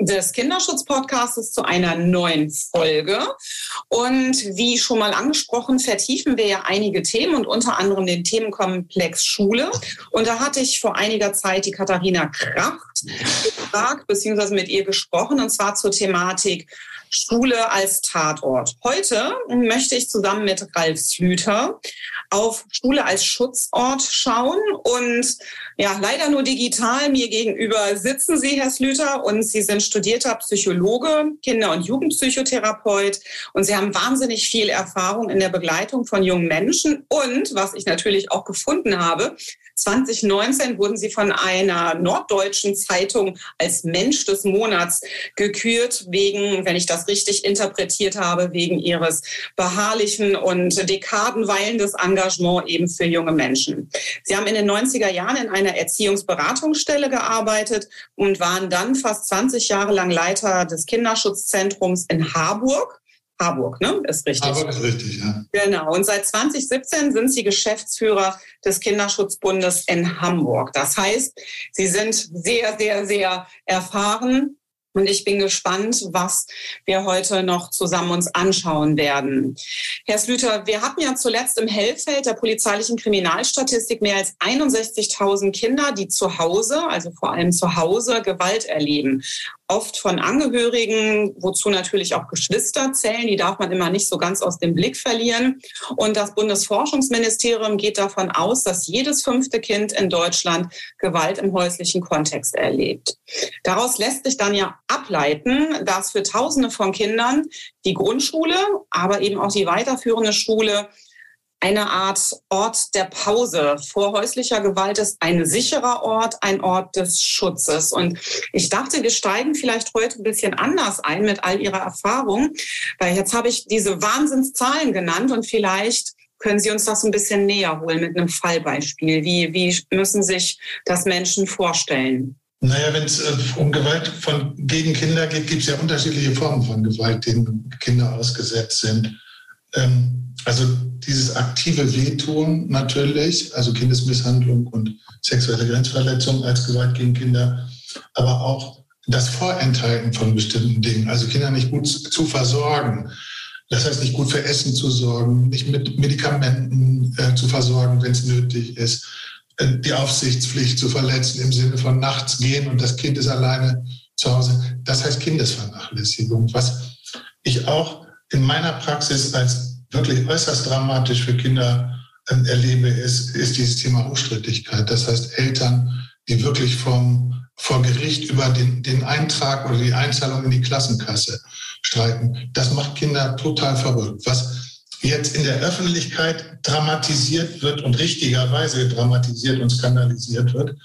des Kinderschutz-Podcasts zu einer neuen Folge. Und wie schon mal angesprochen, vertiefen wir ja einige Themen und unter anderem den Themenkomplex Schule. Und da hatte ich vor einiger Zeit die Katharina Kracht gefragt, beziehungsweise mit ihr gesprochen, und zwar zur Thematik Schule als Tatort. Heute möchte ich zusammen mit Ralf Slüter auf Schule als Schutzort schauen. Und ja, leider nur digital. Mir gegenüber sitzen Sie, Herr Slüter, und Sie sind studierter Psychologe, Kinder- und Jugendpsychotherapeut. Und Sie haben wahnsinnig viel Erfahrung in der Begleitung von jungen Menschen. Und was ich natürlich auch gefunden habe, 2019 wurden sie von einer norddeutschen Zeitung als Mensch des Monats gekürt, wegen, wenn ich das richtig interpretiert habe, wegen ihres beharrlichen und dekadenweilendes Engagement eben für junge Menschen. Sie haben in den 90er Jahren in einer Erziehungsberatungsstelle gearbeitet und waren dann fast 20 Jahre lang Leiter des Kinderschutzzentrums in Harburg. Harburg, ne? Ist richtig. Harburg ist richtig, ja. Genau. Und seit 2017 sind Sie Geschäftsführer des Kinderschutzbundes in Hamburg. Das heißt, Sie sind sehr, sehr, sehr erfahren und ich bin gespannt, was wir heute noch zusammen uns anschauen werden. Herr Slüter, wir hatten ja zuletzt im Hellfeld der polizeilichen Kriminalstatistik mehr als 61.000 Kinder, die zu Hause, also vor allem zu Hause, Gewalt erleben oft von Angehörigen, wozu natürlich auch Geschwister zählen. Die darf man immer nicht so ganz aus dem Blick verlieren. Und das Bundesforschungsministerium geht davon aus, dass jedes fünfte Kind in Deutschland Gewalt im häuslichen Kontext erlebt. Daraus lässt sich dann ja ableiten, dass für Tausende von Kindern die Grundschule, aber eben auch die weiterführende Schule eine Art Ort der Pause vor häuslicher Gewalt ist ein sicherer Ort, ein Ort des Schutzes. Und ich dachte, wir steigen vielleicht heute ein bisschen anders ein mit all Ihrer Erfahrung, weil jetzt habe ich diese Wahnsinnszahlen genannt und vielleicht können Sie uns das ein bisschen näher holen mit einem Fallbeispiel. Wie, wie müssen sich das Menschen vorstellen? Naja, wenn es äh, um Gewalt von, gegen Kinder geht, gibt es ja unterschiedliche Formen von Gewalt, denen Kinder ausgesetzt sind. Ähm, also dieses aktive Wehtun natürlich, also Kindesmisshandlung und sexuelle Grenzverletzung als Gewalt gegen Kinder, aber auch das Vorenthalten von bestimmten Dingen, also Kinder nicht gut zu versorgen. Das heißt, nicht gut für Essen zu sorgen, nicht mit Medikamenten äh, zu versorgen, wenn es nötig ist, äh, die Aufsichtspflicht zu verletzen im Sinne von nachts gehen und das Kind ist alleine zu Hause. Das heißt Kindesvernachlässigung, was ich auch in meiner Praxis als wirklich äußerst dramatisch für Kinder äh, erlebe, ist, ist dieses Thema Hochstrittigkeit. Das heißt, Eltern, die wirklich vom, vor Gericht über den, den Eintrag oder die Einzahlung in die Klassenkasse streiten. Das macht Kinder total verrückt. Was jetzt in der Öffentlichkeit dramatisiert wird und richtigerweise dramatisiert und skandalisiert wird,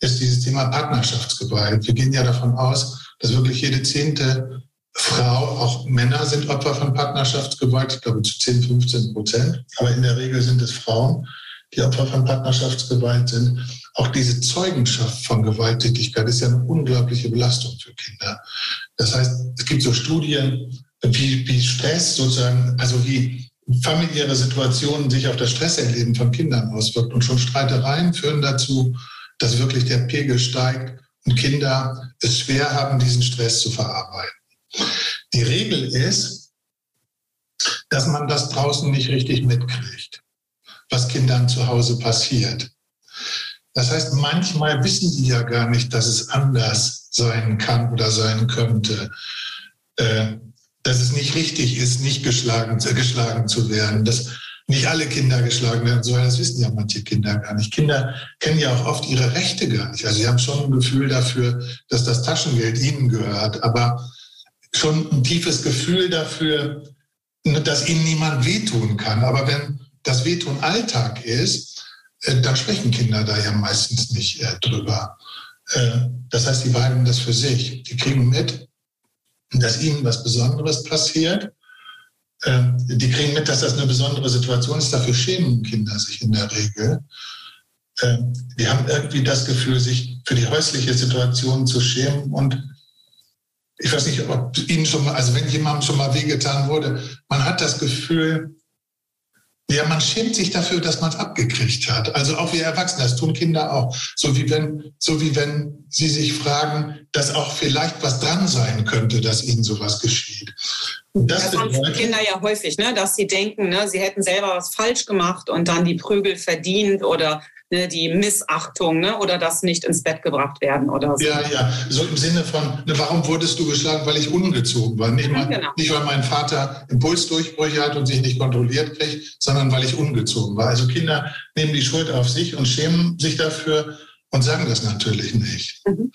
ist dieses Thema Partnerschaftsgewalt. Wir gehen ja davon aus, dass wirklich jede zehnte Frau, auch Männer sind Opfer von Partnerschaftsgewalt, ich glaube zu 10, 15 Prozent. Aber in der Regel sind es Frauen, die Opfer von Partnerschaftsgewalt sind. Auch diese Zeugenschaft von Gewalttätigkeit ist ja eine unglaubliche Belastung für Kinder. Das heißt, es gibt so Studien, wie, wie Stress sozusagen, also wie familiäre Situationen sich auf das Stresserleben von Kindern auswirkt. Und schon Streitereien führen dazu, dass wirklich der Pegel steigt und Kinder es schwer haben, diesen Stress zu verarbeiten. Die Regel ist, dass man das draußen nicht richtig mitkriegt, was Kindern zu Hause passiert. Das heißt, manchmal wissen die ja gar nicht, dass es anders sein kann oder sein könnte. Äh, dass es nicht richtig ist, nicht geschlagen, geschlagen zu werden, dass nicht alle Kinder geschlagen werden sollen. Das wissen ja manche Kinder gar nicht. Kinder kennen ja auch oft ihre Rechte gar nicht. Also sie haben schon ein Gefühl dafür, dass das Taschengeld ihnen gehört, aber schon ein tiefes Gefühl dafür, dass ihnen niemand wehtun kann. Aber wenn das Wehtun Alltag ist, äh, dann sprechen Kinder da ja meistens nicht äh, drüber. Äh, das heißt, die behalten das für sich. Die kriegen mit, dass ihnen was Besonderes passiert. ähm, die kriegen mit, dass das eine besondere Situation ist. Dafür schämen Kinder sich in der Regel. Ähm, die haben irgendwie das Gefühl, sich für die häusliche Situation zu schämen und ich weiß nicht, ob Ihnen schon mal, also wenn jemandem schon mal wehgetan wurde, man hat das Gefühl, ja, man schämt sich dafür, dass man es abgekriegt hat. Also auch wir Erwachsene, das tun Kinder auch. So wie wenn, so wie wenn sie sich fragen, dass auch vielleicht was dran sein könnte, dass ihnen sowas geschieht. Das, das haben Kinder ja häufig, ne? dass sie denken, ne, sie hätten selber was falsch gemacht und dann die Prügel verdient oder ne, die Missachtung ne, oder das nicht ins Bett gebracht werden oder so. Ja, ja, so im Sinne von, ne, warum wurdest du geschlagen, weil ich ungezogen war? Nicht, mal, genau. nicht weil mein Vater Impulsdurchbrüche hat und sich nicht kontrolliert kriegt, sondern weil ich ungezogen war. Also Kinder nehmen die Schuld auf sich und schämen sich dafür und sagen das natürlich nicht. Mhm.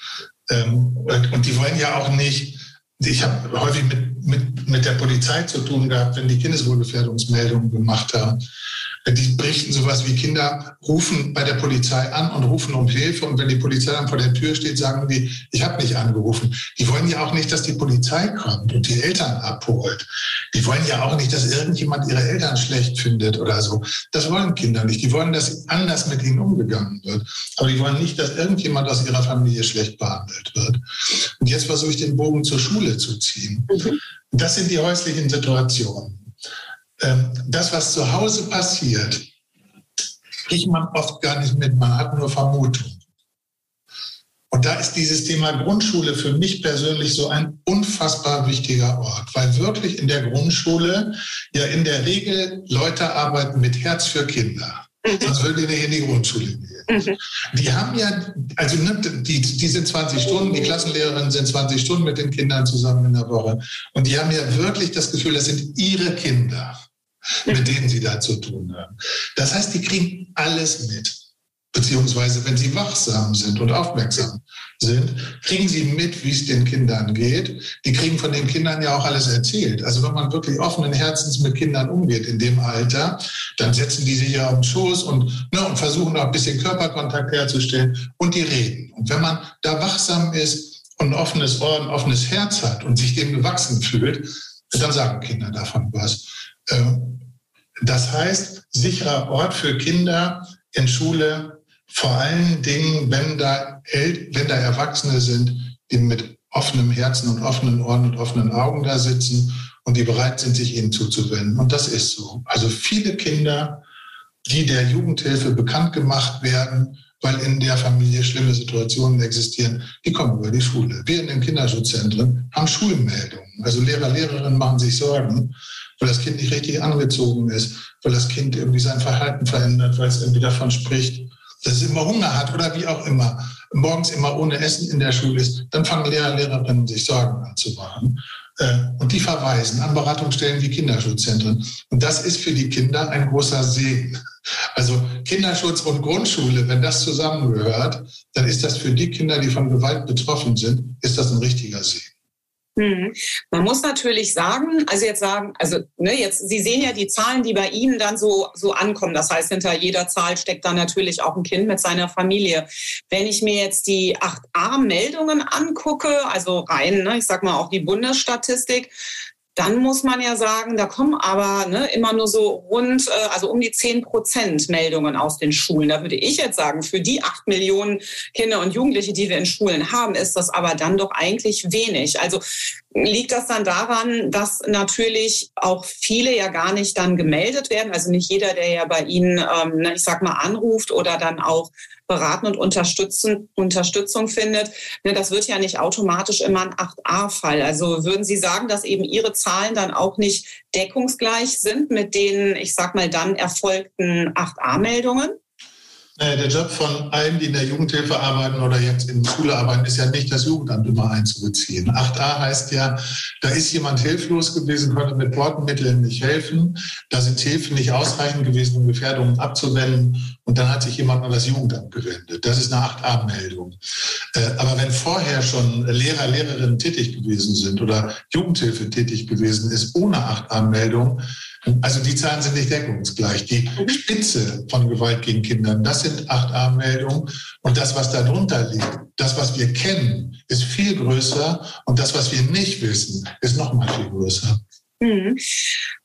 Ähm, und die wollen ja auch nicht, ich habe häufig mit, mit, mit der Polizei zu tun gehabt, wenn die Kindeswohlgefährdungsmeldungen gemacht haben die berichten sowas wie Kinder rufen bei der Polizei an und rufen um Hilfe. Und wenn die Polizei dann vor der Tür steht, sagen die, ich habe nicht angerufen. Die wollen ja auch nicht, dass die Polizei kommt und die Eltern abholt. Die wollen ja auch nicht, dass irgendjemand ihre Eltern schlecht findet oder so. Das wollen Kinder nicht. Die wollen, dass anders mit ihnen umgegangen wird. Aber die wollen nicht, dass irgendjemand aus ihrer Familie schlecht behandelt wird. Und jetzt versuche ich den Bogen zur Schule zu ziehen. Mhm. Das sind die häuslichen Situationen. Ähm, das, was zu Hause passiert, kriegt man oft gar nicht mit. Man hat nur Vermutung. Und da ist dieses Thema Grundschule für mich persönlich so ein unfassbar wichtiger Ort, weil wirklich in der Grundschule ja in der Regel Leute arbeiten mit Herz für Kinder. Mhm. Sonst würden die nicht in die Grundschule gehen. Mhm. Die haben ja, also ne, die, die sind 20 Stunden, die Klassenlehrerinnen sind 20 Stunden mit den Kindern zusammen in der Woche. Und die haben ja wirklich das Gefühl, das sind ihre Kinder mit denen sie da zu tun haben. Das heißt, die kriegen alles mit. Beziehungsweise, wenn sie wachsam sind und aufmerksam sind, kriegen sie mit, wie es den Kindern geht. Die kriegen von den Kindern ja auch alles erzählt. Also wenn man wirklich offenen Herzens mit Kindern umgeht in dem Alter, dann setzen die sich ja auf den Schoß und, ne, und versuchen auch ein bisschen Körperkontakt herzustellen und die reden. Und wenn man da wachsam ist und ein offenes Ohr, ein offenes Herz hat und sich dem gewachsen fühlt, dann sagen Kinder davon was. Das heißt, sicherer Ort für Kinder in Schule, vor allen Dingen, wenn da, wenn da Erwachsene sind, die mit offenem Herzen und offenen Ohren und offenen Augen da sitzen und die bereit sind, sich ihnen zuzuwenden. Und das ist so. Also viele Kinder, die der Jugendhilfe bekannt gemacht werden, weil in der Familie schlimme Situationen existieren, die kommen über die Schule. Wir in den Kinderschutzzentren haben Schulmeldungen. Also Lehrer, Lehrerinnen machen sich Sorgen, weil das Kind nicht richtig angezogen ist, weil das Kind irgendwie sein Verhalten verändert, weil es irgendwie davon spricht, dass es immer Hunger hat oder wie auch immer, morgens immer ohne Essen in der Schule ist, dann fangen Lehrer, Lehrerinnen sich Sorgen an zu machen. Äh, und die verweisen an Beratungsstellen wie Kinderschutzzentren. Und das ist für die Kinder ein großer Segen. Also Kinderschutz und Grundschule, wenn das zusammengehört, dann ist das für die Kinder, die von Gewalt betroffen sind, ist das ein richtiger Segen. Hm. Man muss natürlich sagen, also jetzt sagen, also ne, jetzt, Sie sehen ja die Zahlen, die bei Ihnen dann so, so ankommen. Das heißt, hinter jeder Zahl steckt dann natürlich auch ein Kind mit seiner Familie. Wenn ich mir jetzt die 8a-Meldungen angucke, also rein, ne, ich sag mal auch die Bundesstatistik, dann muss man ja sagen, da kommen aber ne, immer nur so rund, äh, also um die 10 Prozent Meldungen aus den Schulen. Da würde ich jetzt sagen, für die acht Millionen Kinder und Jugendliche, die wir in Schulen haben, ist das aber dann doch eigentlich wenig. Also liegt das dann daran, dass natürlich auch viele ja gar nicht dann gemeldet werden. Also nicht jeder, der ja bei Ihnen, ähm, ich sag mal, anruft oder dann auch beraten und unterstützen, Unterstützung findet. Ne, das wird ja nicht automatisch immer ein 8a-Fall. Also würden Sie sagen, dass eben Ihre Zahlen dann auch nicht deckungsgleich sind mit den, ich sag mal, dann erfolgten 8a-Meldungen? Naja, der Job von allen, die in der Jugendhilfe arbeiten oder jetzt in der Schule arbeiten, ist ja nicht das Jugendamt immer einzubeziehen. 8a heißt ja, da ist jemand hilflos gewesen, konnte mit Wortmitteln nicht helfen. Da sind Hilfen nicht ausreichend gewesen, um Gefährdungen abzuwenden. Und dann hat sich jemand an das Jugendamt gewendet. Das ist eine 8a-Meldung. Äh, aber wenn vorher schon Lehrer, Lehrerinnen tätig gewesen sind oder Jugendhilfe tätig gewesen ist ohne 8a-Meldung, also die Zahlen sind nicht deckungsgleich. Die. Spitze von Gewalt gegen Kinder, das sind 8a-Meldungen. Und das, was darunter liegt, das, was wir kennen, ist viel größer. Und das, was wir nicht wissen, ist noch mal viel größer. Mhm.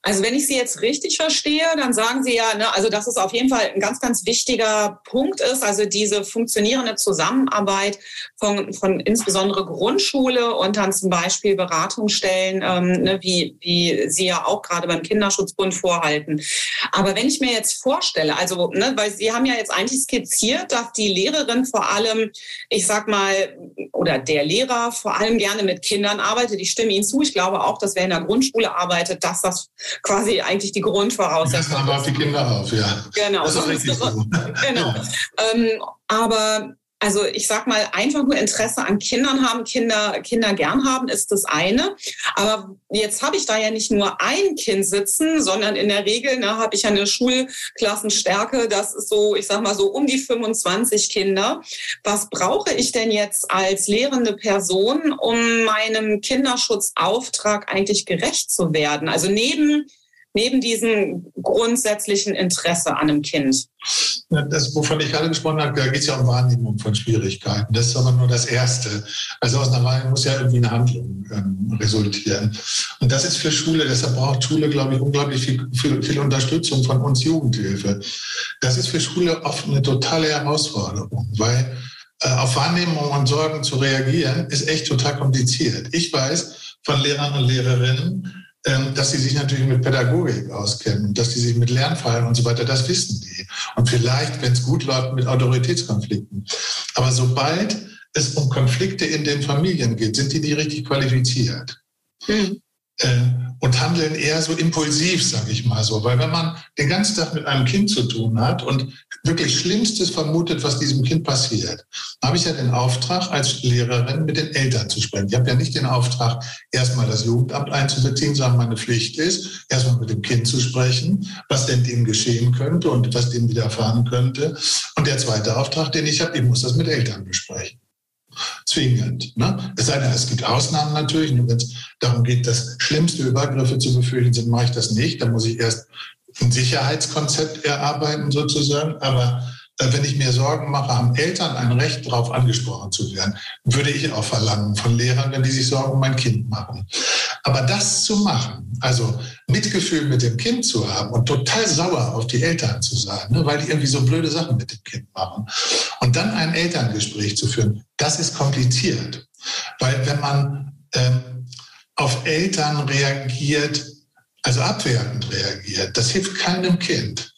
Also wenn ich Sie jetzt richtig verstehe, dann sagen Sie ja, ne, also dass es auf jeden Fall ein ganz, ganz wichtiger Punkt ist, also diese funktionierende Zusammenarbeit von, von insbesondere Grundschule und dann zum Beispiel Beratungsstellen, ähm, ne, wie, wie Sie ja auch gerade beim Kinderschutzbund vorhalten. Aber wenn ich mir jetzt vorstelle, also ne, weil Sie haben ja jetzt eigentlich skizziert, dass die Lehrerin vor allem, ich sag mal, oder der Lehrer vor allem gerne mit Kindern arbeitet. Ich stimme Ihnen zu. Ich glaube auch, dass wer in der Grundschule arbeitet, dass das quasi eigentlich die Grundvoraussetzung. Das aber auf die Kinder auf, ja. Genau. Das ist richtig so. genau. Ja. Ähm, aber also ich sag mal, einfach nur Interesse an Kindern haben, Kinder, Kinder gern haben, ist das eine. Aber jetzt habe ich da ja nicht nur ein Kind sitzen, sondern in der Regel ne, habe ich eine Schulklassenstärke, das ist so, ich sag mal so um die 25 Kinder. Was brauche ich denn jetzt als lehrende Person, um meinem Kinderschutzauftrag eigentlich gerecht zu werden? Also neben neben diesem grundsätzlichen Interesse an einem Kind? Das, wovon ich gerade gesprochen habe, da geht es ja um Wahrnehmung von Schwierigkeiten. Das ist aber nur das Erste. Also aus einer Wahrnehmung muss ja irgendwie eine Handlung ähm, resultieren. Und das ist für Schule, deshalb braucht Schule, glaube ich, unglaublich viel, viel, viel Unterstützung von uns Jugendhilfe. Das ist für Schule oft eine totale Herausforderung, weil äh, auf Wahrnehmung und Sorgen zu reagieren, ist echt total kompliziert. Ich weiß von Lehrern und Lehrerinnen, dass sie sich natürlich mit Pädagogik auskennen, dass sie sich mit Lernfallen und so weiter, das wissen die. Und vielleicht, wenn es gut läuft, mit Autoritätskonflikten. Aber sobald es um Konflikte in den Familien geht, sind die nicht richtig qualifiziert. Mhm. Äh, und handeln eher so impulsiv, sage ich mal so. Weil wenn man den ganzen Tag mit einem Kind zu tun hat und wirklich Schlimmstes vermutet, was diesem Kind passiert, habe ich ja den Auftrag, als Lehrerin mit den Eltern zu sprechen. Ich habe ja nicht den Auftrag, erstmal das Jugendamt einzubeziehen, sondern meine Pflicht ist, erstmal mit dem Kind zu sprechen, was denn dem geschehen könnte und was dem widerfahren könnte. Und der zweite Auftrag, den ich habe, ich muss das mit Eltern besprechen zwingend. Ne? Es sei denn, es gibt Ausnahmen natürlich. Wenn es darum geht, dass schlimmste Übergriffe zu befürchten sind, mache ich das nicht. Da muss ich erst ein Sicherheitskonzept erarbeiten sozusagen. Aber wenn ich mir Sorgen mache, haben Eltern ein Recht darauf angesprochen zu werden, würde ich auch verlangen von Lehrern, wenn die sich Sorgen um mein Kind machen. Aber das zu machen, also Mitgefühl mit dem Kind zu haben und total sauer auf die Eltern zu sein, ne, weil die irgendwie so blöde Sachen mit dem Kind machen und dann ein Elterngespräch zu führen, das ist kompliziert. Weil wenn man ähm, auf Eltern reagiert, also abwertend reagiert, das hilft keinem Kind.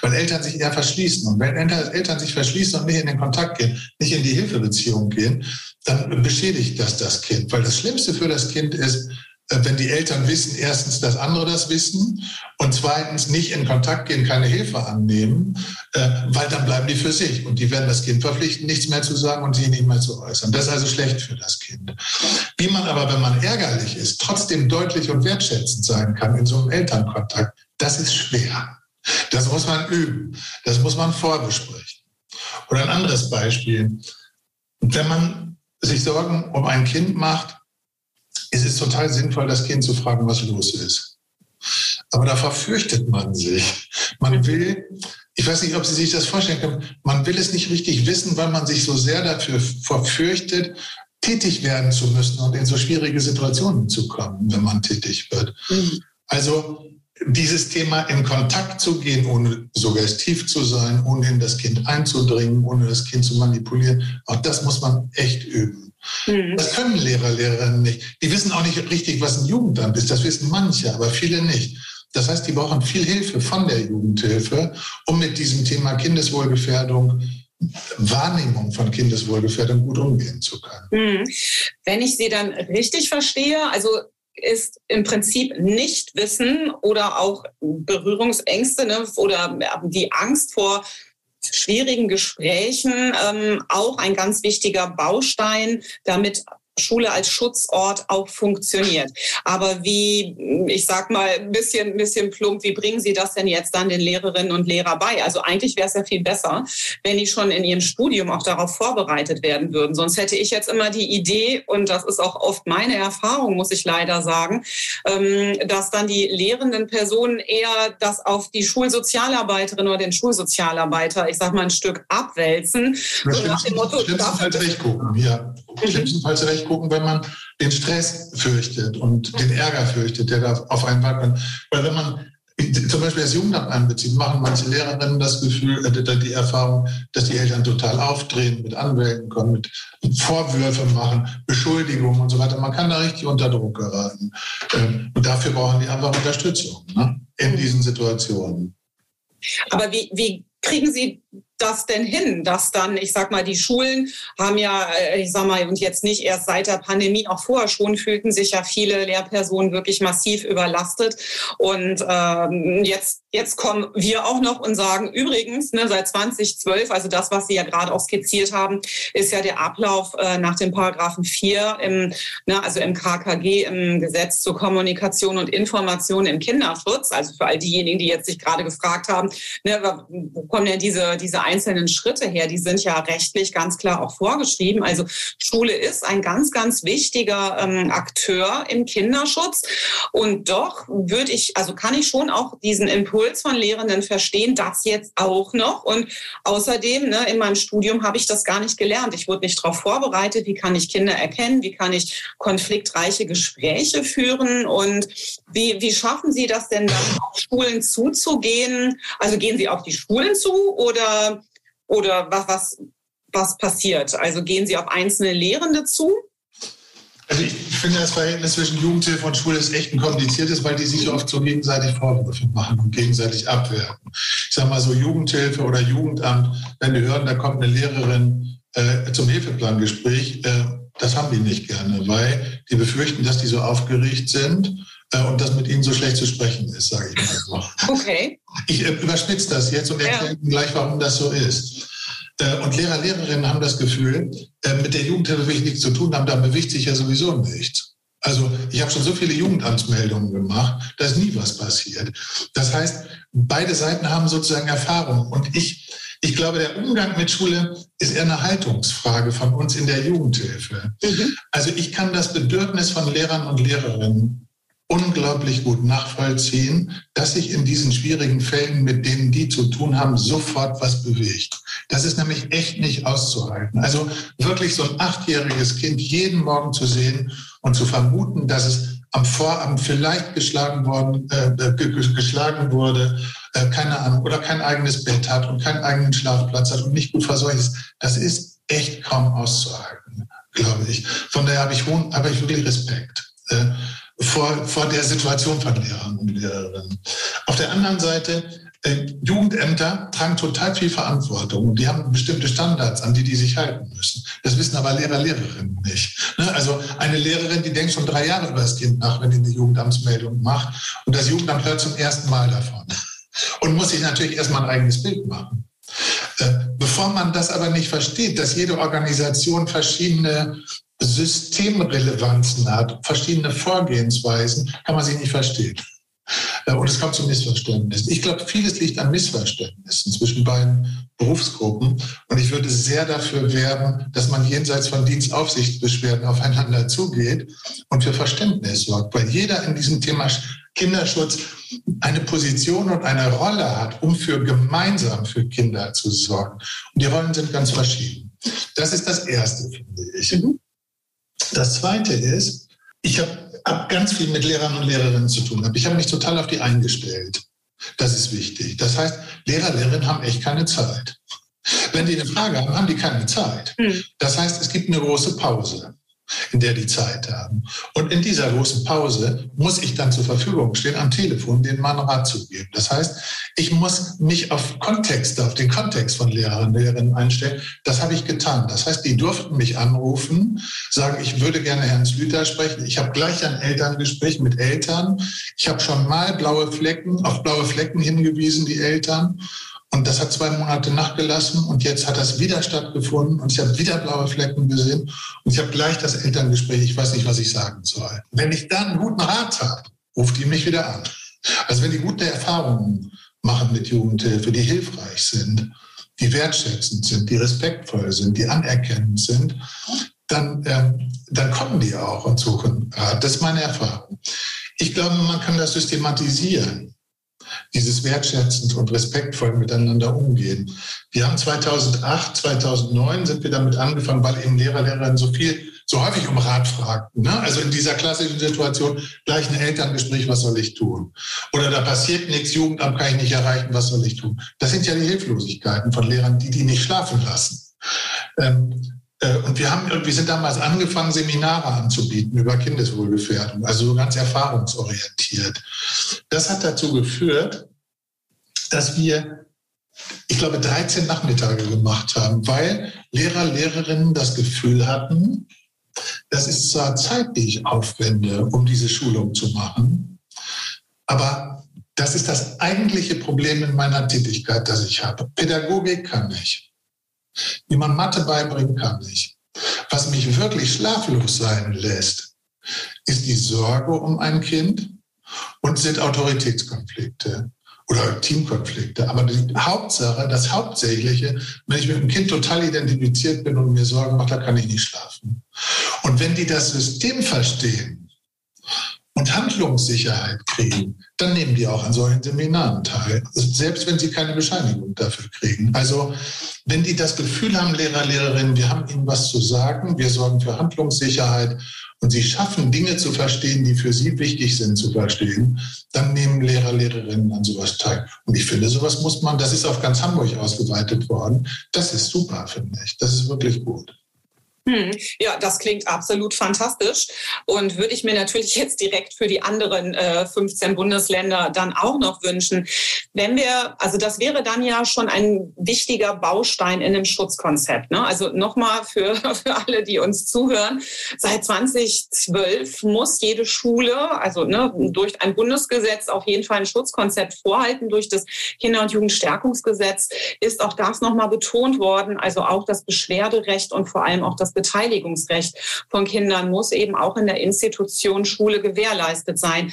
Weil Eltern sich eher verschließen. Und wenn Eltern sich verschließen und nicht in den Kontakt gehen, nicht in die Hilfebeziehung gehen, dann beschädigt das das Kind. Weil das Schlimmste für das Kind ist, äh, wenn die Eltern wissen, erstens, dass andere das wissen und zweitens nicht in Kontakt gehen, keine Hilfe annehmen, äh, weil dann bleiben die für sich und die werden das Kind verpflichten, nichts mehr zu sagen und sich nicht mehr zu äußern. Das ist also schlecht für das Kind. Wie man aber, wenn man ärgerlich ist, trotzdem deutlich und wertschätzend sein kann in so einem Elternkontakt, das ist schwer. Das muss man üben. Das muss man vorbesprechen. Oder ein anderes Beispiel. Wenn man sich Sorgen um ein Kind macht, es ist total sinnvoll, das Kind zu fragen, was los ist. Aber da verfürchtet man sich. Man will, ich weiß nicht, ob Sie sich das vorstellen können, man will es nicht richtig wissen, weil man sich so sehr dafür verfürchtet, tätig werden zu müssen und in so schwierige Situationen zu kommen, wenn man tätig wird. Mhm. Also dieses Thema in Kontakt zu gehen, ohne suggestiv zu sein, ohne in das Kind einzudringen, ohne das Kind zu manipulieren, auch das muss man echt üben. Mhm. Das können Lehrer, Lehrerinnen nicht. Die wissen auch nicht richtig, was ein Jugendamt ist. Das wissen manche, aber viele nicht. Das heißt, die brauchen viel Hilfe von der Jugendhilfe, um mit diesem Thema Kindeswohlgefährdung Wahrnehmung von Kindeswohlgefährdung gut umgehen zu können. Mhm. Wenn ich Sie dann richtig verstehe, also ist im Prinzip nicht Wissen oder auch Berührungsängste ne, oder die Angst vor schwierigen Gesprächen ähm, auch ein ganz wichtiger Baustein, damit Schule als Schutzort auch funktioniert. Aber wie, ich sag mal, ein bisschen, ein bisschen plump, wie bringen Sie das denn jetzt dann den Lehrerinnen und Lehrern bei? Also eigentlich wäre es ja viel besser, wenn die schon in ihrem Studium auch darauf vorbereitet werden würden. Sonst hätte ich jetzt immer die Idee, und das ist auch oft meine Erfahrung, muss ich leider sagen, ähm, dass dann die lehrenden Personen eher das auf die Schulsozialarbeiterin oder den Schulsozialarbeiter, ich sag mal, ein Stück abwälzen. So nach dem Motto, schlimmstenfalls recht gucken, ja. Schlimmstenfalls recht hilfreich gucken, wenn man den Stress fürchtet und den Ärger fürchtet, der da auf einen wartet. Weil wenn man zum Beispiel das Jugendamt einbezieht, machen manche Lehrerinnen das Gefühl, äh, die Erfahrung, dass die Eltern total aufdrehen, mit Anwälten kommen, mit Vorwürfe machen, Beschuldigungen und so weiter. Man kann da richtig unter Druck geraten. Ähm, und dafür brauchen die einfach Unterstützung ne? in diesen Situationen. Aber wie, wie kriegen Sie das denn hin, dass dann, ich sag mal, die Schulen haben ja, äh, ich sag mal, und jetzt nicht erst seit der Pandemie, auch vorher schon fühlten sich ja viele Lehrpersonen wirklich massiv überlastet. Und ähm, jetzt, jetzt kommen wir auch noch und sagen, übrigens, ne, seit 2012, also das, was Sie ja gerade auch skizziert haben, ist ja der Ablauf äh, nach dem Paragraphen 4 im, ne, also im KKG, im Gesetz zur Kommunikation und Information im Kinderschutz. Also für all diejenigen, die jetzt sich gerade gefragt haben, ne, wo kommen denn diese, diese einzelnen Schritte her, die sind ja rechtlich ganz klar auch vorgeschrieben. Also Schule ist ein ganz, ganz wichtiger ähm, Akteur im Kinderschutz. Und doch würde ich, also kann ich schon auch diesen Impuls von Lehrenden verstehen, das jetzt auch noch. Und außerdem, ne, in meinem Studium habe ich das gar nicht gelernt. Ich wurde nicht darauf vorbereitet, wie kann ich Kinder erkennen, wie kann ich konfliktreiche Gespräche führen und wie, wie schaffen Sie das denn dann, auf Schulen zuzugehen? Also gehen Sie auf die Schulen zu oder oder was, was, was passiert? Also gehen Sie auf einzelne Lehrende zu? Also ich finde, das Verhältnis zwischen Jugendhilfe und Schule ist echt ein kompliziertes, weil die sich oft so gegenseitig Vorwürfe machen und gegenseitig abwerten. Ich sage mal so Jugendhilfe oder Jugendamt, wenn die hören, da kommt eine Lehrerin äh, zum Hilfeplangespräch, äh, das haben die nicht gerne, weil die befürchten, dass die so aufgeregt sind und dass mit ihnen so schlecht zu sprechen ist, sage ich mal so. Okay. Ich äh, überspitze das jetzt und erkläre ja. Ihnen gleich, warum das so ist. Äh, und Lehrer, Lehrerinnen haben das Gefühl, äh, mit der Jugendhilfe will ich nichts zu tun haben, da bewegt sich ja sowieso nichts. Also ich habe schon so viele Jugendamtsmeldungen gemacht, da ist nie was passiert. Das heißt, beide Seiten haben sozusagen Erfahrung. Und ich, ich glaube, der Umgang mit Schule ist eher eine Haltungsfrage von uns in der Jugendhilfe. Mhm. Also ich kann das Bedürfnis von Lehrern und Lehrerinnen unglaublich gut nachvollziehen, dass sich in diesen schwierigen Fällen, mit denen die zu tun haben, sofort was bewegt. Das ist nämlich echt nicht auszuhalten. Also wirklich so ein achtjähriges Kind jeden Morgen zu sehen und zu vermuten, dass es am Vorabend vielleicht geschlagen worden, äh, geschlagen wurde, äh, keine Ahnung, oder kein eigenes Bett hat und keinen eigenen Schlafplatz hat und nicht gut versorgt ist, das ist echt kaum auszuhalten, glaube ich. Von daher habe ich, habe ich wirklich Respekt. Äh, vor, vor der Situation von Lehrern und Lehrerinnen. Auf der anderen Seite, äh, Jugendämter tragen total viel Verantwortung. Die haben bestimmte Standards, an die die sich halten müssen. Das wissen aber Lehrer, Lehrerinnen nicht. Ne? Also eine Lehrerin, die denkt schon drei Jahre über das Kind nach, wenn die eine Jugendamtsmeldung macht. Und das Jugendamt hört zum ersten Mal davon. Und muss sich natürlich erstmal ein eigenes Bild machen. Äh, bevor man das aber nicht versteht, dass jede Organisation verschiedene Systemrelevanzen hat, verschiedene Vorgehensweisen, kann man sie nicht verstehen. Äh, und es kommt zu Missverständnissen. Ich glaube, vieles liegt an Missverständnissen zwischen beiden Berufsgruppen. Und ich würde sehr dafür werben, dass man jenseits von Dienstaufsichtsbeschwerden aufeinander zugeht und für Verständnis sorgt. Weil jeder in diesem Thema Kinderschutz eine Position und eine Rolle hat, um für gemeinsam für Kinder zu sorgen. Und die Rollen sind ganz verschieden. Das ist das Erste, finde ich. Mhm. Das Zweite ist, ich habe hab ganz viel mit Lehrern und Lehrerinnen zu tun. Ich habe mich total auf die eingestellt. Das ist wichtig. Das heißt, Lehrer, Lehrerinnen haben echt keine Zeit. Wenn die eine Frage haben, haben die keine Zeit. Hm. Das heißt, es gibt eine große Pause in der die Zeit haben. Und in dieser großen Pause muss ich dann zur Verfügung stehen, am Telefon den Mann Rat zu geben. Das heißt, ich muss mich auf Kontexte, auf den Kontext von Lehrern und Lehrerinnen einstellen. Das habe ich getan. Das heißt, die durften mich anrufen, sagen, ich würde gerne Herrn Slüter sprechen. Ich habe gleich ein Elterngespräch mit Eltern. Ich habe schon mal blaue Flecken, auf blaue Flecken hingewiesen, die Eltern. Und das hat zwei Monate nachgelassen und jetzt hat das wieder stattgefunden und ich habe wieder blaue Flecken gesehen und ich habe gleich das Elterngespräch, ich weiß nicht, was ich sagen soll. Wenn ich dann einen guten Rat habe, ruft die mich wieder an. Also wenn die gute Erfahrungen machen mit Jugendhilfe, die hilfreich sind, die wertschätzend sind, die respektvoll sind, die anerkennend sind, dann, ähm, dann kommen die auch und suchen Rat. Das ist meine Erfahrung. Ich glaube, man kann das systematisieren dieses wertschätzend und respektvoll miteinander umgehen. Wir haben 2008, 2009 sind wir damit angefangen, weil eben Lehrer, Lehrerinnen so viel so häufig um Rat fragten. Ne? Also in dieser klassischen Situation gleich ein Elterngespräch, was soll ich tun? Oder da passiert nichts, Jugendamt kann ich nicht erreichen, was soll ich tun? Das sind ja die Hilflosigkeiten von Lehrern, die die nicht schlafen lassen. Ähm, äh, und wir haben, wir sind damals angefangen, Seminare anzubieten über Kindeswohlgefährdung, also so ganz erfahrungsorientiert. Das hat dazu geführt, dass wir, ich glaube, 13 Nachmittage gemacht haben, weil Lehrer, Lehrerinnen das Gefühl hatten, das ist zwar Zeit, die ich aufwende, um diese Schulung zu machen, aber das ist das eigentliche Problem in meiner Tätigkeit, das ich habe. Pädagogik kann ich. Wie man Mathe beibringen kann nicht. Was mich wirklich schlaflos sein lässt, ist die Sorge um ein Kind und sind Autoritätskonflikte oder Teamkonflikte. Aber die Hauptsache, das Hauptsächliche, wenn ich mit dem Kind total identifiziert bin und mir Sorgen mache, da kann ich nicht schlafen. Und wenn die das System verstehen und Handlungssicherheit kriegen, dann nehmen die auch an solchen Seminaren teil, selbst wenn sie keine Bescheinigung dafür kriegen. Also wenn die das Gefühl haben, Lehrer, Lehrerinnen, wir haben ihnen was zu sagen, wir sorgen für Handlungssicherheit und sie schaffen, Dinge zu verstehen, die für sie wichtig sind zu verstehen, dann nehmen Lehrer, Lehrerinnen an sowas teil. Und ich finde, sowas muss man, das ist auf ganz Hamburg ausgeweitet worden. Das ist super, finde ich. Das ist wirklich gut. Hm. Ja, das klingt absolut fantastisch und würde ich mir natürlich jetzt direkt für die anderen äh, 15 Bundesländer dann auch noch wünschen. Wenn wir, also das wäre dann ja schon ein wichtiger Baustein in dem Schutzkonzept. Ne? Also nochmal für, für alle, die uns zuhören, seit 2012 muss jede Schule, also ne, durch ein Bundesgesetz auf jeden Fall ein Schutzkonzept vorhalten. Durch das Kinder- und Jugendstärkungsgesetz ist auch das nochmal betont worden, also auch das Beschwerderecht und vor allem auch das Beteiligungsrecht von Kindern muss eben auch in der Institution Schule gewährleistet sein.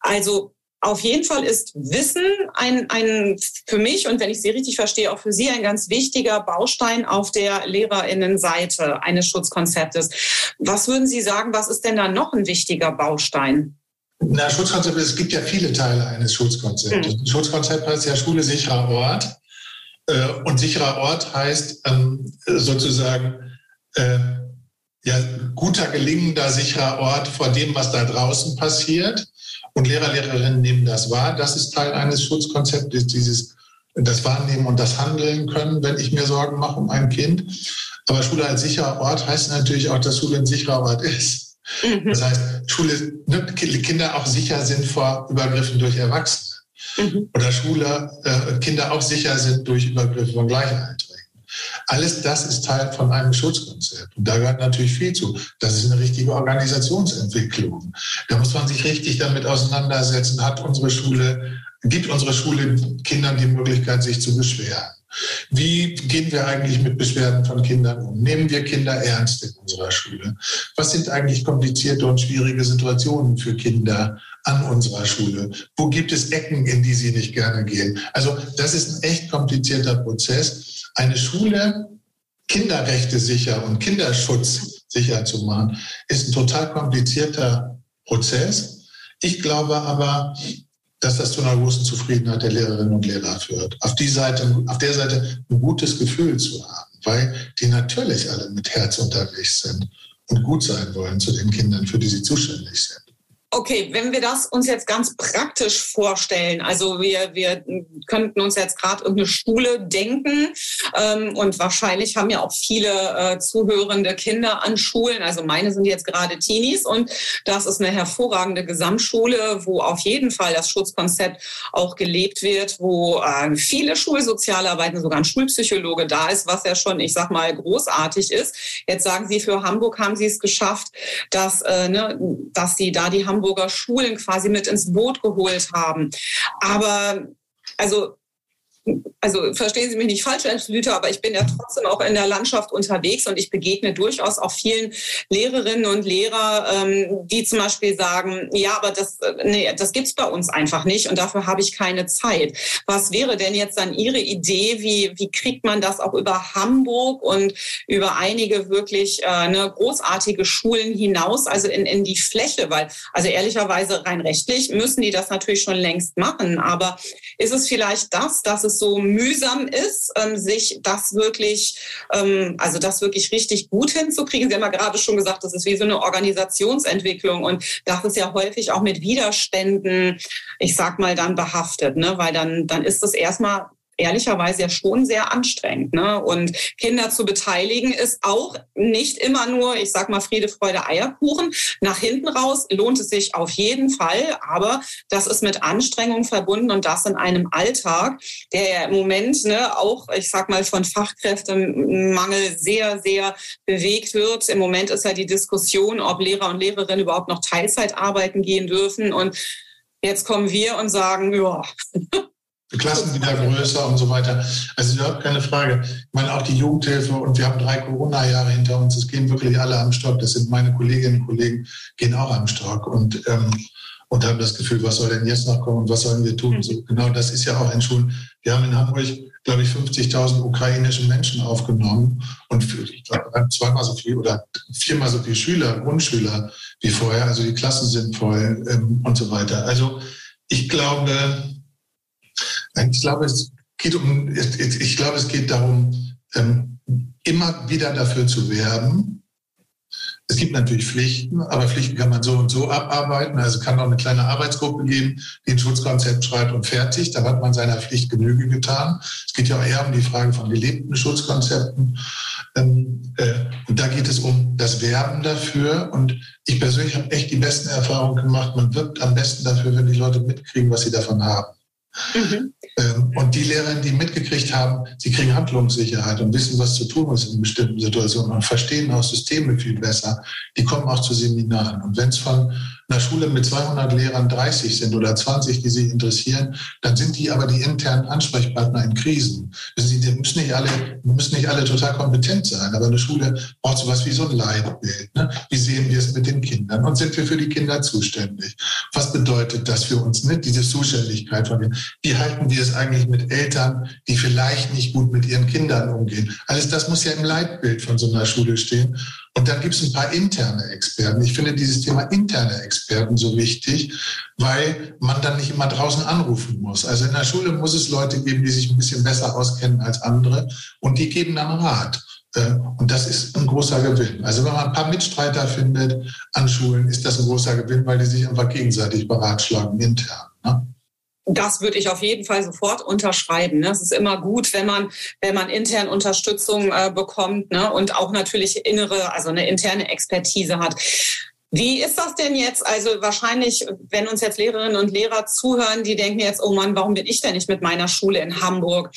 Also auf jeden Fall ist Wissen ein, ein für mich und wenn ich Sie richtig verstehe, auch für Sie ein ganz wichtiger Baustein auf der Lehrerinnenseite eines Schutzkonzeptes. Was würden Sie sagen, was ist denn da noch ein wichtiger Baustein? Na, Schutzkonzept, es gibt ja viele Teile eines Schutzkonzeptes. Hm. Schutzkonzept heißt ja Schule sicherer Ort. Äh, und sicherer Ort heißt ähm, sozusagen äh, ja, guter, gelingender, sicherer Ort vor dem, was da draußen passiert. Und Lehrer, Lehrerinnen nehmen das wahr. Das ist Teil eines Schutzkonzeptes, dieses das Wahrnehmen und das Handeln können, wenn ich mir Sorgen mache um ein Kind. Aber Schule als sicherer Ort heißt natürlich auch, dass Schule ein sicherer Ort ist. Mhm. Das heißt, Schule, ne, Kinder auch sicher sind vor Übergriffen durch Erwachsene. Mhm. Oder Schule, äh, Kinder auch sicher sind durch Übergriffe von Gleichaltrigen. Alles das ist Teil von einem Schutzkonzept. Und da gehört natürlich viel zu. Das ist eine richtige Organisationsentwicklung. Da muss man sich richtig damit auseinandersetzen. Hat unsere Schule, gibt unsere Schule Kindern die Möglichkeit, sich zu beschweren? Wie gehen wir eigentlich mit Beschwerden von Kindern um? Nehmen wir Kinder ernst in unserer Schule? Was sind eigentlich komplizierte und schwierige Situationen für Kinder an unserer Schule? Wo gibt es Ecken, in die sie nicht gerne gehen? Also das ist ein echt komplizierter Prozess eine Schule Kinderrechte sicher und Kinderschutz sicher zu machen, ist ein total komplizierter Prozess. Ich glaube aber, dass das zu einer großen Zufriedenheit der Lehrerinnen und Lehrer führt. Auf, die Seite, auf der Seite ein gutes Gefühl zu haben, weil die natürlich alle mit Herz unterwegs sind und gut sein wollen zu den Kindern, für die sie zuständig sind. Okay, wenn wir das uns jetzt ganz praktisch vorstellen, also wir, wir könnten uns jetzt gerade irgendeine Schule denken ähm, und wahrscheinlich haben ja auch viele äh, zuhörende Kinder an Schulen, also meine sind jetzt gerade Teenies und das ist eine hervorragende Gesamtschule, wo auf jeden Fall das Schutzkonzept auch gelebt wird, wo äh, viele Schulsozialarbeiten, sogar ein Schulpsychologe da ist, was ja schon, ich sag mal, großartig ist. Jetzt sagen Sie, für Hamburg haben Sie es geschafft, dass, äh, ne, dass Sie da die Hamburg Hamburger Schulen quasi mit ins Boot geholt haben. Aber also also verstehen Sie mich nicht falsch, Herr Schlüter, aber ich bin ja trotzdem auch in der Landschaft unterwegs und ich begegne durchaus auch vielen Lehrerinnen und Lehrer, ähm, die zum Beispiel sagen, ja, aber das, äh, nee, das gibt's bei uns einfach nicht und dafür habe ich keine Zeit. Was wäre denn jetzt dann Ihre Idee? Wie, wie kriegt man das auch über Hamburg und über einige wirklich äh, ne, großartige Schulen hinaus, also in, in die Fläche? Weil, also ehrlicherweise rein rechtlich müssen die das natürlich schon längst machen, aber ist es vielleicht das, dass es so mühsam ist, ähm, sich das wirklich, ähm, also das wirklich richtig gut hinzukriegen. Sie haben ja gerade schon gesagt, das ist wie so eine Organisationsentwicklung und das ist ja häufig auch mit Widerständen, ich sag mal, dann behaftet, ne? weil dann, dann ist das erstmal ehrlicherweise ja schon sehr anstrengend. Ne? Und Kinder zu beteiligen ist auch nicht immer nur, ich sag mal, Friede, Freude, Eierkuchen. Nach hinten raus lohnt es sich auf jeden Fall, aber das ist mit Anstrengung verbunden und das in einem Alltag, der ja im Moment ne, auch, ich sag mal, von Fachkräftemangel sehr, sehr bewegt wird. Im Moment ist ja die Diskussion, ob Lehrer und Lehrerinnen überhaupt noch Teilzeit arbeiten gehen dürfen. Und jetzt kommen wir und sagen, ja, Klassen wieder größer und so weiter. Also überhaupt keine Frage. Ich meine, auch die Jugendhilfe und wir haben drei Corona-Jahre hinter uns. Es gehen wirklich alle am Stock. Das sind meine Kolleginnen und Kollegen, gehen auch am Stock und, ähm, und haben das Gefühl, was soll denn jetzt noch kommen und was sollen wir tun? So, genau das ist ja auch in Schulen. Wir haben in Hamburg, glaube ich, 50.000 ukrainische Menschen aufgenommen und für, ich glaube, zweimal so viel oder viermal so viele Schüler, Grundschüler wie vorher. Also die Klassen sind voll ähm, und so weiter. Also ich glaube, ich glaube, es geht um, ich glaube, es geht darum, ähm, immer wieder dafür zu werben. Es gibt natürlich Pflichten, aber Pflichten kann man so und so abarbeiten. Also kann auch eine kleine Arbeitsgruppe geben, die ein Schutzkonzept schreibt und fertig. Da hat man seiner Pflicht Genüge getan. Es geht ja auch eher um die Frage von gelebten Schutzkonzepten. Ähm, äh, und da geht es um das Werben dafür. Und ich persönlich habe echt die besten Erfahrungen gemacht. Man wirbt am besten dafür, wenn die Leute mitkriegen, was sie davon haben. Mhm. Ähm, und die Lehrerinnen, die mitgekriegt haben, sie kriegen Handlungssicherheit und wissen, was zu tun ist in bestimmten Situationen und verstehen auch Systeme viel besser, die kommen auch zu Seminaren. Und wenn es von einer Schule mit 200 Lehrern 30 sind oder 20, die sich interessieren, dann sind die aber die internen Ansprechpartner in Krisen. Die müssen nicht alle, müssen nicht alle total kompetent sein, aber eine Schule braucht sowas wie so ein Leitbild. Ne? Wie sehen wir es mit den Kindern und sind wir für die Kinder zuständig? Was bedeutet das für uns, ne? diese Zuständigkeit von denen? Wie halten wir es eigentlich mit Eltern, die vielleicht nicht gut mit ihren Kindern umgehen? Alles das muss ja im Leitbild von so einer Schule stehen. Und dann gibt es ein paar interne Experten. Ich finde dieses Thema interne Experten so wichtig, weil man dann nicht immer draußen anrufen muss. Also in der Schule muss es Leute geben, die sich ein bisschen besser auskennen als andere und die geben dann Rat. Äh, und das ist ein großer Gewinn. Also wenn man ein paar Mitstreiter findet an Schulen, ist das ein großer Gewinn, weil die sich einfach gegenseitig beratschlagen intern. Ne? Das würde ich auf jeden Fall sofort unterschreiben. Ne? Es ist immer gut, wenn man, wenn man intern Unterstützung äh, bekommt ne? und auch natürlich innere, also eine interne Expertise hat. Wie ist das denn jetzt? Also wahrscheinlich, wenn uns jetzt Lehrerinnen und Lehrer zuhören, die denken jetzt, oh Mann, warum bin ich denn nicht mit meiner Schule in Hamburg?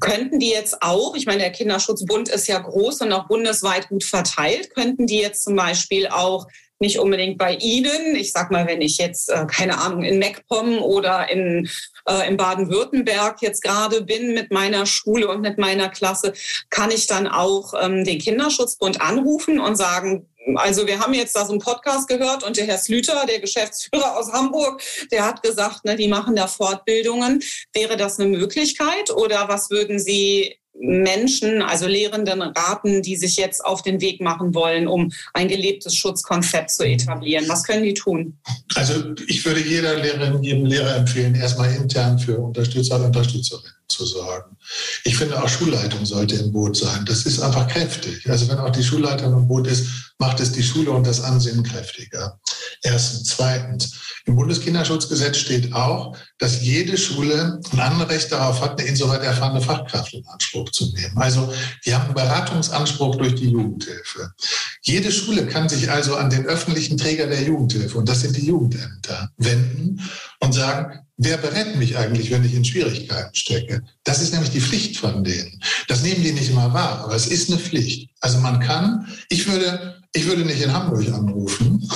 Könnten die jetzt auch, ich meine, der Kinderschutzbund ist ja groß und auch bundesweit gut verteilt, könnten die jetzt zum Beispiel auch nicht unbedingt bei Ihnen. Ich sag mal, wenn ich jetzt, äh, keine Ahnung, in Meckpomm oder in, äh, in Baden-Württemberg jetzt gerade bin mit meiner Schule und mit meiner Klasse, kann ich dann auch ähm, den Kinderschutzbund anrufen und sagen, also wir haben jetzt da so einen Podcast gehört und der Herr Slüter, der Geschäftsführer aus Hamburg, der hat gesagt, ne, die machen da Fortbildungen. Wäre das eine Möglichkeit oder was würden Sie Menschen, also Lehrenden raten, die sich jetzt auf den Weg machen wollen, um ein gelebtes Schutzkonzept zu etablieren? Was können die tun? Also ich würde jeder Lehrerin, jedem Lehrer empfehlen, erstmal intern für Unterstützer und Unterstützerinnen zu sorgen. Ich finde auch Schulleitung sollte im Boot sein. Das ist einfach kräftig. Also wenn auch die Schulleitung im Boot ist, macht es die Schule und das Ansehen kräftiger. Erstens. Zweitens. Im Bundeskinderschutzgesetz steht auch, dass jede Schule ein Anrecht darauf hat, eine insoweit erfahrene Fachkraft in Anspruch zu nehmen. Also die haben einen Beratungsanspruch durch die Jugendhilfe. Jede Schule kann sich also an den öffentlichen Träger der Jugendhilfe, und das sind die Jugendämter, wenden und sagen, wer berät mich eigentlich, wenn ich in Schwierigkeiten stecke? Das ist nämlich die Pflicht von denen. Das nehmen die nicht immer wahr, aber es ist eine Pflicht. Also man kann, ich würde ich würde nicht in Hamburg anrufen,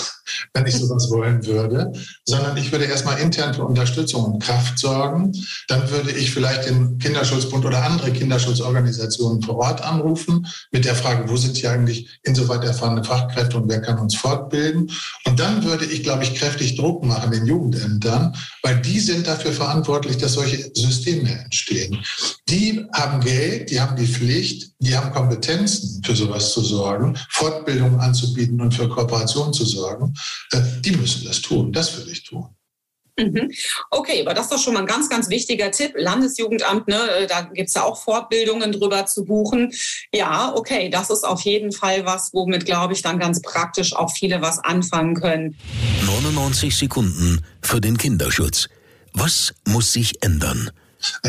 wenn ich sowas wollen würde, sondern ich würde erstmal intern für Unterstützung und Kraft sorgen. Dann würde ich vielleicht den Kinderschutzbund oder andere Kinderschutzorganisationen vor Ort anrufen mit der Frage, wo sind hier eigentlich insoweit erfahrene Fachkräfte und wer kann uns fortbilden? Und dann würde ich, glaube ich, kräftig Druck machen den Jugendämtern, weil die sind dafür verantwortlich, dass solche Systeme entstehen. Die haben Geld, die haben die Pflicht, die haben Kompetenzen, für sowas zu sorgen, Fortbildung anzubieten und für Kooperation zu sorgen. Äh, die müssen das tun. Das will ich tun. Mhm. Okay, aber das ist doch schon mal ein ganz, ganz wichtiger Tipp. Landesjugendamt, ne, äh, da gibt's ja auch Fortbildungen drüber zu buchen. Ja, okay, das ist auf jeden Fall was, womit, glaube ich, dann ganz praktisch auch viele was anfangen können. 99 Sekunden für den Kinderschutz. Was muss sich ändern?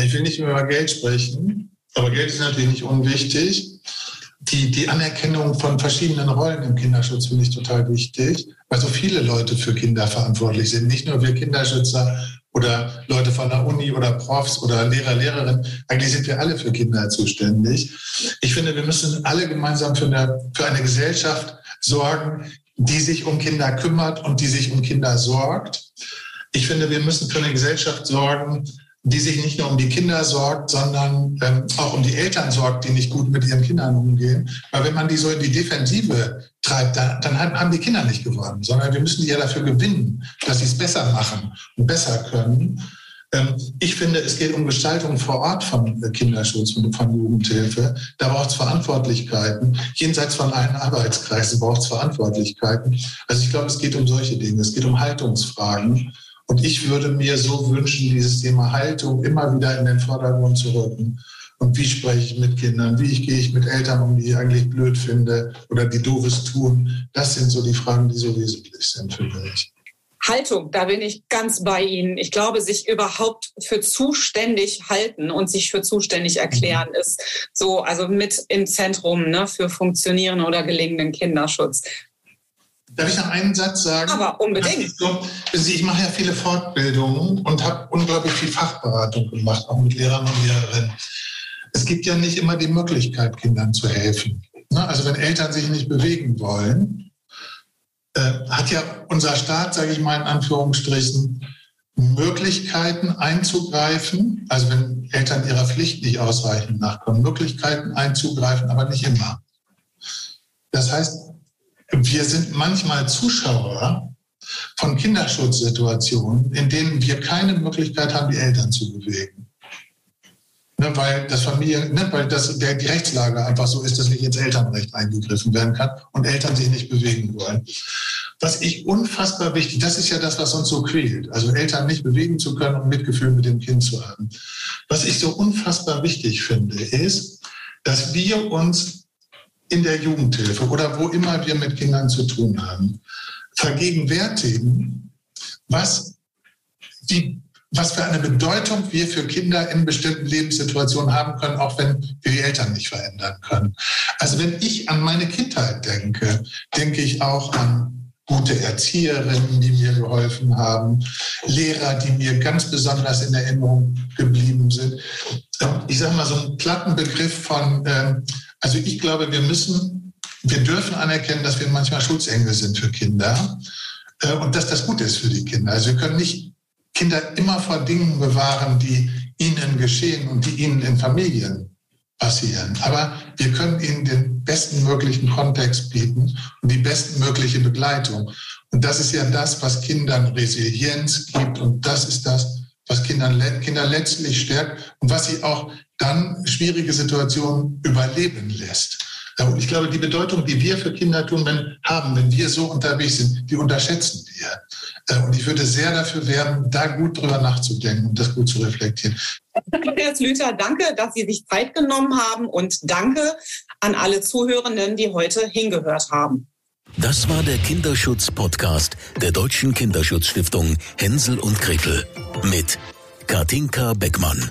Ich will nicht über Geld sprechen, aber Geld ist natürlich nicht unwichtig die, die Anerkennung von verschiedenen Rollen im Kinderschutz finde ich total wichtig, weil so viele Leute für Kinder verantwortlich sind. Nicht nur wir Kinderschützer oder Leute von der Uni oder Profs oder Lehrer, Lehrerinnen. Eigentlich sind wir alle für Kinder zuständig. Ich finde, wir müssen alle gemeinsam für eine, für eine Gesellschaft sorgen, die sich um Kinder kümmert und die sich um Kinder sorgt. Ich finde, wir müssen für eine Gesellschaft sorgen, die sich nicht nur um die Kinder sorgt, sondern ähm, auch um die Eltern sorgt, die nicht gut mit ihren Kindern umgehen. Weil wenn man die so in die Defensive treibt, dann, dann haben die Kinder nicht gewonnen, sondern wir müssen die ja dafür gewinnen, dass sie es besser machen und besser können. Ähm, ich finde, es geht um Gestaltung vor Ort von Kinderschutz und von Jugendhilfe. Da braucht es Verantwortlichkeiten. Jenseits von allen Arbeitskreisen braucht es Verantwortlichkeiten. Also ich glaube, es geht um solche Dinge. Es geht um Haltungsfragen. Und ich würde mir so wünschen, dieses Thema Haltung immer wieder in den Vordergrund zu rücken. Und wie spreche ich mit Kindern? Wie gehe ich mit Eltern um, die ich eigentlich blöd finde oder die doofes tun? Das sind so die Fragen, die so wesentlich sind für mich. Haltung, da bin ich ganz bei Ihnen. Ich glaube, sich überhaupt für zuständig halten und sich für zuständig erklären mhm. ist so, also mit im Zentrum ne, für funktionierenden oder gelingenden Kinderschutz. Darf ich noch einen Satz sagen? Aber unbedingt. So, ich mache ja viele Fortbildungen und habe unglaublich viel Fachberatung gemacht, auch mit Lehrern und Lehrerinnen. Es gibt ja nicht immer die Möglichkeit, Kindern zu helfen. Ne? Also wenn Eltern sich nicht bewegen wollen, äh, hat ja unser Staat, sage ich mal in Anführungsstrichen, Möglichkeiten einzugreifen, also wenn Eltern ihrer Pflicht nicht ausreichend nachkommen, Möglichkeiten einzugreifen, aber nicht immer. Das heißt, wir sind manchmal Zuschauer von Kinderschutzsituationen, in denen wir keine Möglichkeit haben, die Eltern zu bewegen. Ne, weil das Familie, ne, weil das, der, die Rechtslage einfach so ist, dass nicht ins Elternrecht eingegriffen werden kann und Eltern sich nicht bewegen wollen. Was ich unfassbar wichtig, das ist ja das, was uns so quält, also Eltern nicht bewegen zu können und Mitgefühl mit dem Kind zu haben. Was ich so unfassbar wichtig finde, ist, dass wir uns in der Jugendhilfe oder wo immer wir mit Kindern zu tun haben, vergegenwärtigen, was, die, was für eine Bedeutung wir für Kinder in bestimmten Lebenssituationen haben können, auch wenn wir die Eltern nicht verändern können. Also wenn ich an meine Kindheit denke, denke ich auch an gute Erzieherinnen, die mir geholfen haben, Lehrer, die mir ganz besonders in Erinnerung geblieben sind. Ich sage mal so einen platten Begriff von ähm, also ich glaube, wir müssen, wir dürfen anerkennen, dass wir manchmal Schutzengel sind für Kinder äh, und dass das gut ist für die Kinder. Also wir können nicht Kinder immer vor Dingen bewahren, die ihnen geschehen und die ihnen in Familien passieren. Aber wir können ihnen den besten möglichen Kontext bieten und die bestmögliche Begleitung. Und das ist ja das, was Kindern Resilienz gibt und das ist das, was Kindern, Kinder letztlich stärkt und was sie auch dann schwierige Situationen überleben lässt. Und ich glaube, die Bedeutung, die wir für Kinder tun, wenn, haben, wenn wir so unterwegs sind, die unterschätzen wir. Äh, und ich würde sehr dafür werben, da gut drüber nachzudenken und das gut zu reflektieren. Herr Lüther, danke, dass Sie sich Zeit genommen haben und danke an alle Zuhörenden, die heute hingehört haben. Das war der Kinderschutz-Podcast der Deutschen Kinderschutzstiftung Hänsel und Gretel mit Katinka Beckmann